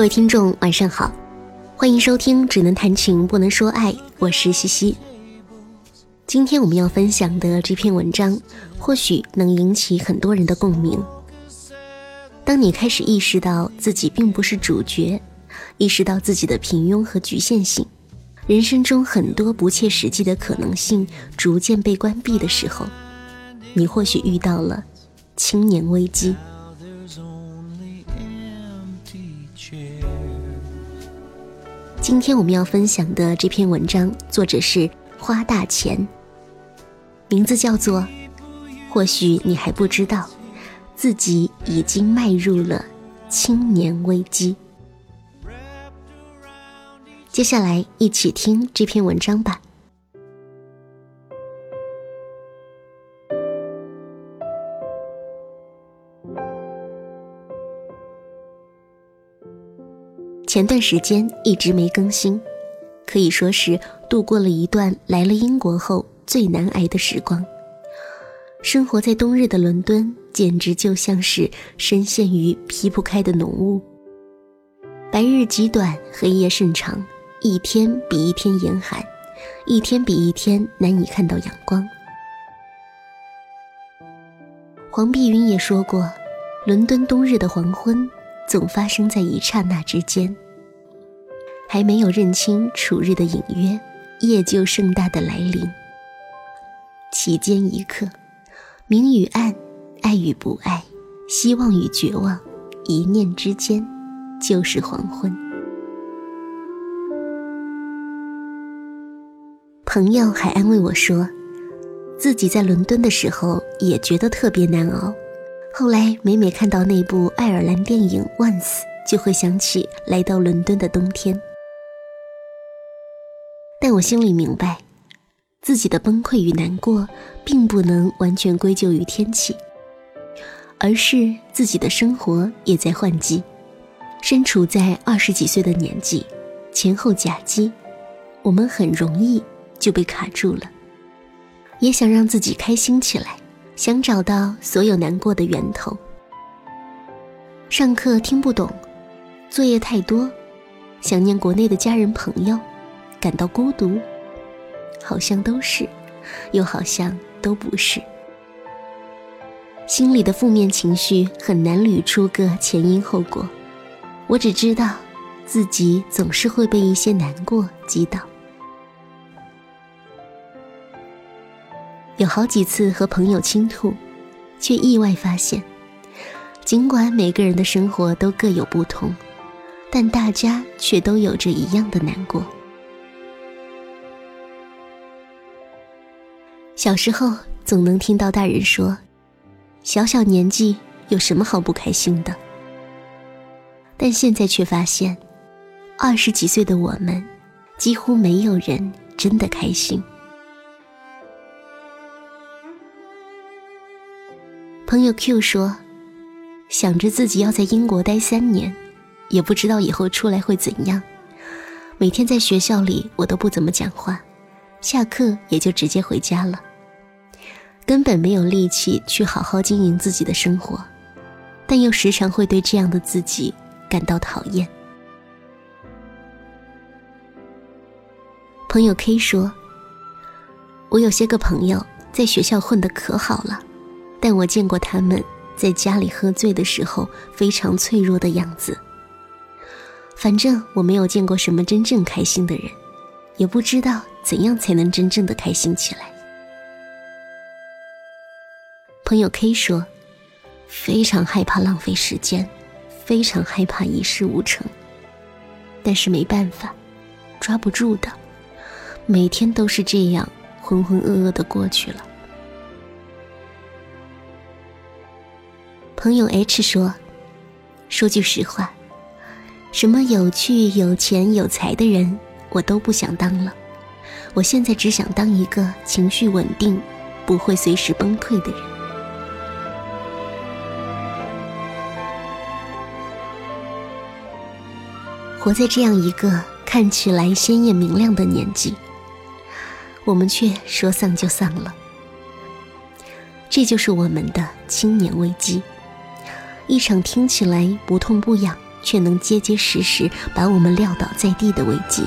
各位听众，晚上好，欢迎收听《只能谈情不能说爱》，我是西西。今天我们要分享的这篇文章，或许能引起很多人的共鸣。当你开始意识到自己并不是主角，意识到自己的平庸和局限性，人生中很多不切实际的可能性逐渐被关闭的时候，你或许遇到了青年危机。今天我们要分享的这篇文章，作者是花大钱，名字叫做“或许你还不知道，自己已经迈入了青年危机”。接下来一起听这篇文章吧。前段时间一直没更新，可以说是度过了一段来了英国后最难挨的时光。生活在冬日的伦敦，简直就像是深陷于劈不开的浓雾。白日极短，黑夜甚长，一天比一天严寒，一天比一天难以看到阳光。黄碧云也说过，伦敦冬日的黄昏。总发生在一刹那之间，还没有认清楚日的隐约，夜就盛大的来临。其间一刻，明与暗，爱与不爱，希望与绝望，一念之间，就是黄昏。朋友还安慰我说，自己在伦敦的时候也觉得特别难熬。后来每每看到那部爱尔兰电影《Once》，就会想起来到伦敦的冬天。但我心里明白，自己的崩溃与难过，并不能完全归咎于天气，而是自己的生活也在换季。身处在二十几岁的年纪，前后夹击，我们很容易就被卡住了。也想让自己开心起来。想找到所有难过的源头。上课听不懂，作业太多，想念国内的家人朋友，感到孤独，好像都是，又好像都不是。心里的负面情绪很难捋出个前因后果，我只知道，自己总是会被一些难过击倒。有好几次和朋友倾吐，却意外发现，尽管每个人的生活都各有不同，但大家却都有着一样的难过。小时候总能听到大人说：“小小年纪有什么好不开心的？”但现在却发现，二十几岁的我们，几乎没有人真的开心。朋友 Q 说：“想着自己要在英国待三年，也不知道以后出来会怎样。每天在学校里，我都不怎么讲话，下课也就直接回家了，根本没有力气去好好经营自己的生活，但又时常会对这样的自己感到讨厌。”朋友 K 说：“我有些个朋友在学校混得可好了。”但我见过他们在家里喝醉的时候非常脆弱的样子。反正我没有见过什么真正开心的人，也不知道怎样才能真正的开心起来。朋友 K 说，非常害怕浪费时间，非常害怕一事无成，但是没办法，抓不住的，每天都是这样浑浑噩噩的过去了。朋友 H 说：“说句实话，什么有趣、有钱、有才的人，我都不想当了。我现在只想当一个情绪稳定、不会随时崩溃的人。活在这样一个看起来鲜艳明亮的年纪，我们却说丧就丧了。这就是我们的青年危机。”一场听起来不痛不痒、却能结结实实把我们撂倒在地的危机。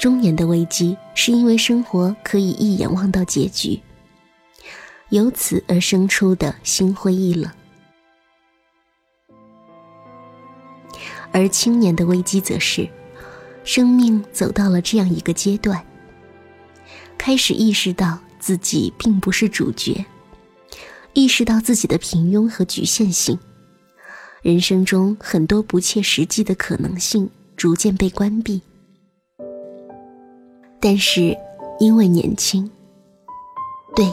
中年的危机是因为生活可以一眼望到结局，由此而生出的心灰意冷；而青年的危机则是，生命走到了这样一个阶段，开始意识到自己并不是主角，意识到自己的平庸和局限性，人生中很多不切实际的可能性逐渐被关闭。但是，因为年轻，对，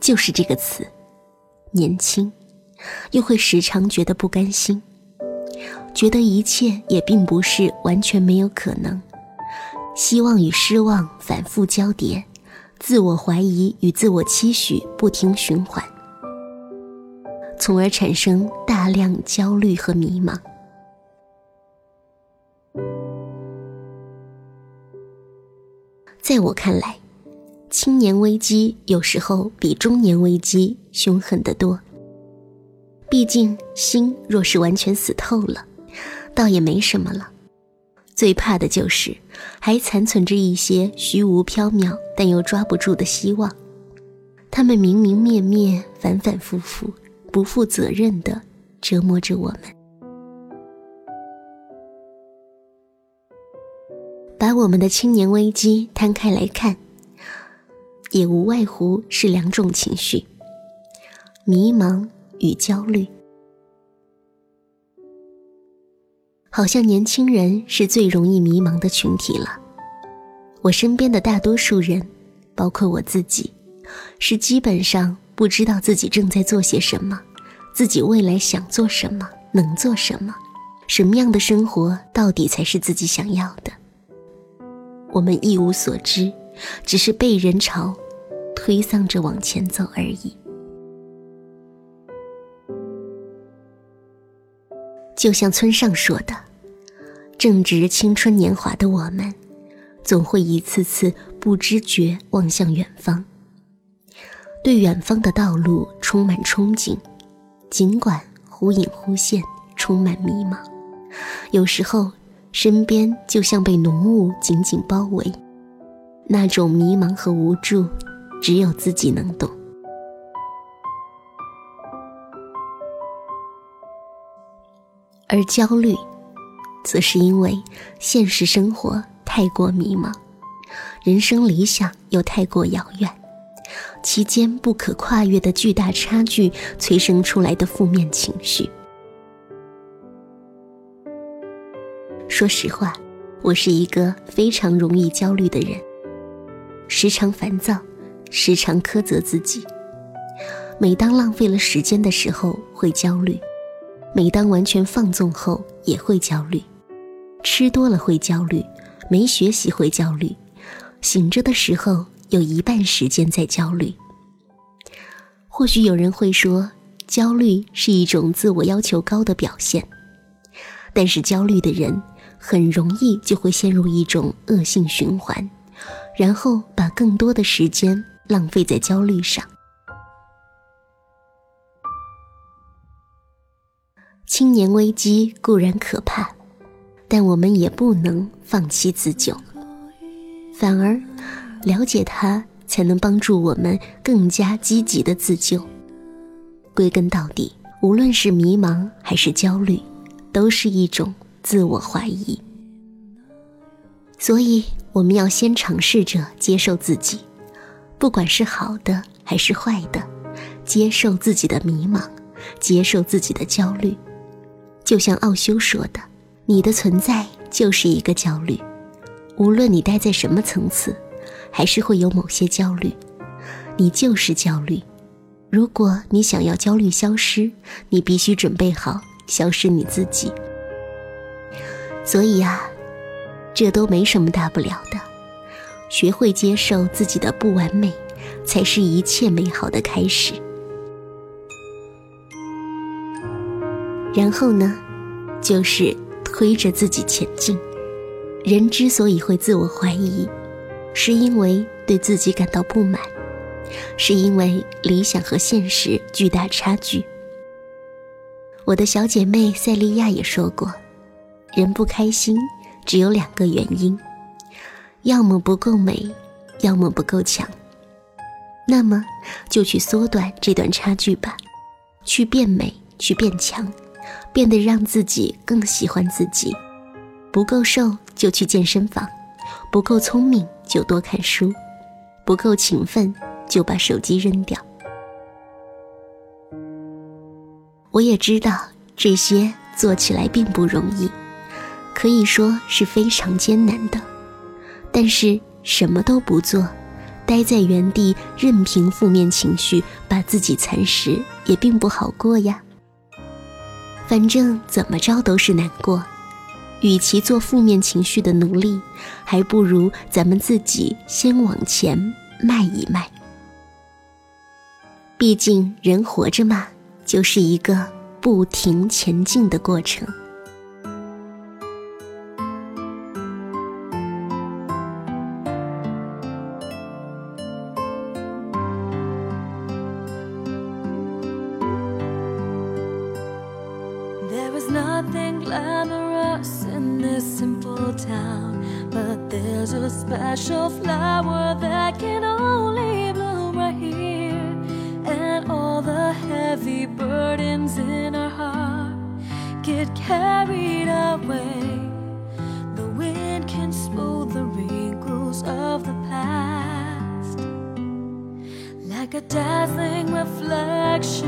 就是这个词，年轻，又会时常觉得不甘心，觉得一切也并不是完全没有可能，希望与失望反复交叠，自我怀疑与自我期许不停循环，从而产生大量焦虑和迷茫。在我看来，青年危机有时候比中年危机凶狠得多。毕竟心若是完全死透了，倒也没什么了。最怕的就是还残存着一些虚无缥缈但又抓不住的希望，他们明明灭灭，反反复复，不负责任的折磨着我们。把我们的青年危机摊开来看，也无外乎是两种情绪：迷茫与焦虑。好像年轻人是最容易迷茫的群体了。我身边的大多数人，包括我自己，是基本上不知道自己正在做些什么，自己未来想做什么，能做什么，什么样的生活到底才是自己想要的。我们一无所知，只是被人潮推搡着往前走而已。就像村上说的：“正值青春年华的我们，总会一次次不知觉望向远方，对远方的道路充满憧憬，尽管忽隐忽现，充满迷茫，有时候。”身边就像被浓雾紧紧包围，那种迷茫和无助，只有自己能懂。而焦虑，则是因为现实生活太过迷茫，人生理想又太过遥远，其间不可跨越的巨大差距催生出来的负面情绪。说实话，我是一个非常容易焦虑的人，时常烦躁，时常苛责自己。每当浪费了时间的时候会焦虑，每当完全放纵后也会焦虑。吃多了会焦虑，没学习会焦虑，醒着的时候有一半时间在焦虑。或许有人会说，焦虑是一种自我要求高的表现，但是焦虑的人。很容易就会陷入一种恶性循环，然后把更多的时间浪费在焦虑上。青年危机固然可怕，但我们也不能放弃自救，反而了解它，才能帮助我们更加积极的自救。归根到底，无论是迷茫还是焦虑，都是一种。自我怀疑，所以我们要先尝试着接受自己，不管是好的还是坏的，接受自己的迷茫，接受自己的焦虑。就像奥修说的：“你的存在就是一个焦虑，无论你待在什么层次，还是会有某些焦虑。你就是焦虑。如果你想要焦虑消失，你必须准备好消失你自己。”所以啊，这都没什么大不了的。学会接受自己的不完美，才是一切美好的开始。然后呢，就是推着自己前进。人之所以会自我怀疑，是因为对自己感到不满，是因为理想和现实巨大差距。我的小姐妹塞利亚也说过，人不开心只有两个原因，要么不够美，要么不够强。那么，就去缩短这段差距吧，去变美，去变强，变得让自己更喜欢自己。不够瘦就去健身房，不够聪明就多看书，不够勤奋就把手机扔掉。我也知道这些做起来并不容易，可以说是非常艰难的。但是什么都不做。待在原地，任凭负面情绪把自己蚕食，也并不好过呀。反正怎么着都是难过，与其做负面情绪的奴隶，还不如咱们自己先往前迈一迈。毕竟人活着嘛，就是一个不停前进的过程。Special flower that can only bloom right here. And all the heavy burdens in our heart get carried away. The wind can smooth the wrinkles of the past. Like a dazzling reflection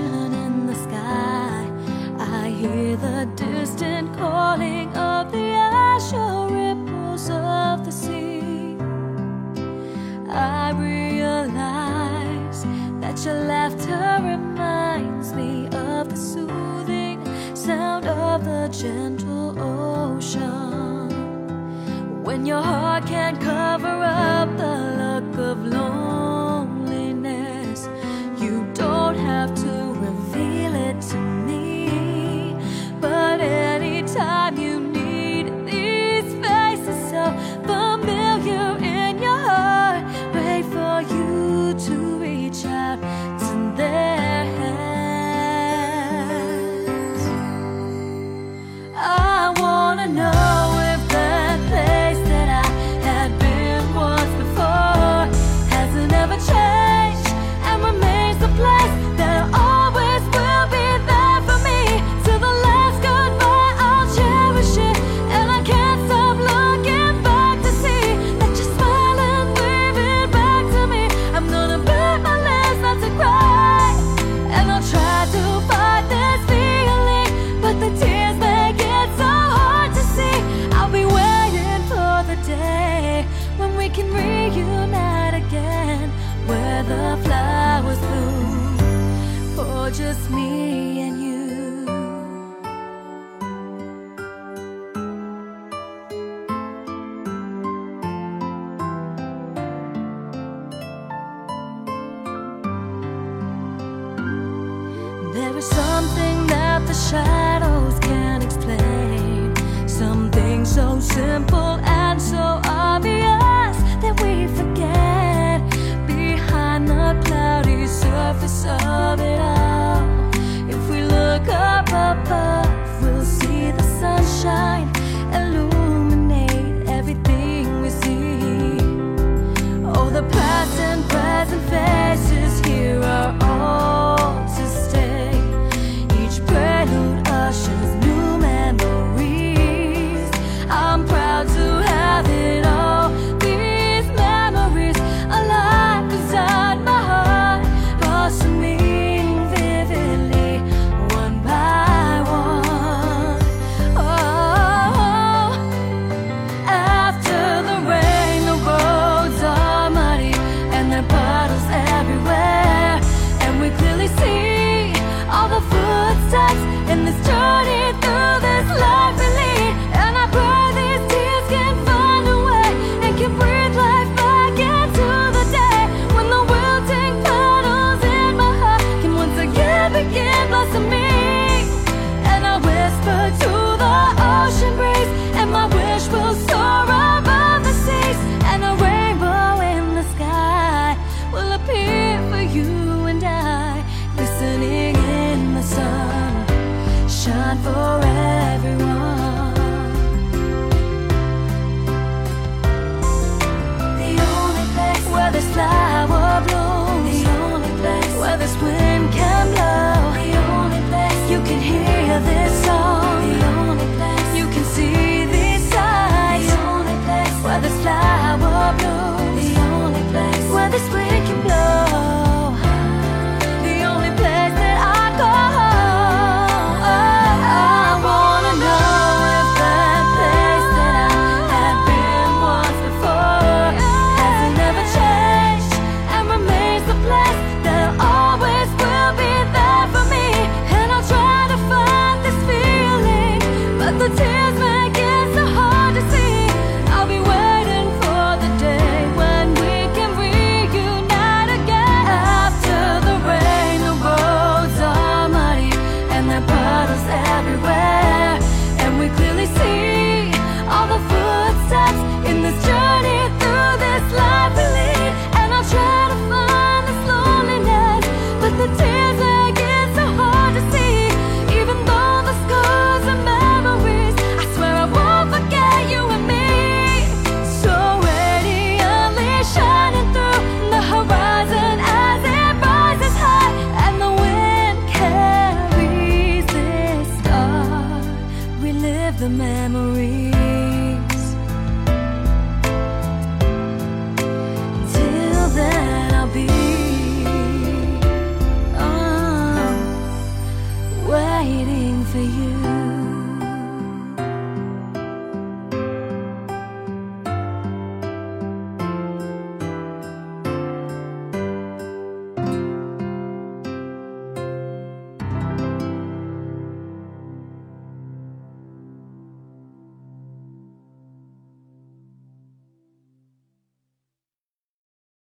the shadows can't explain. Something so simple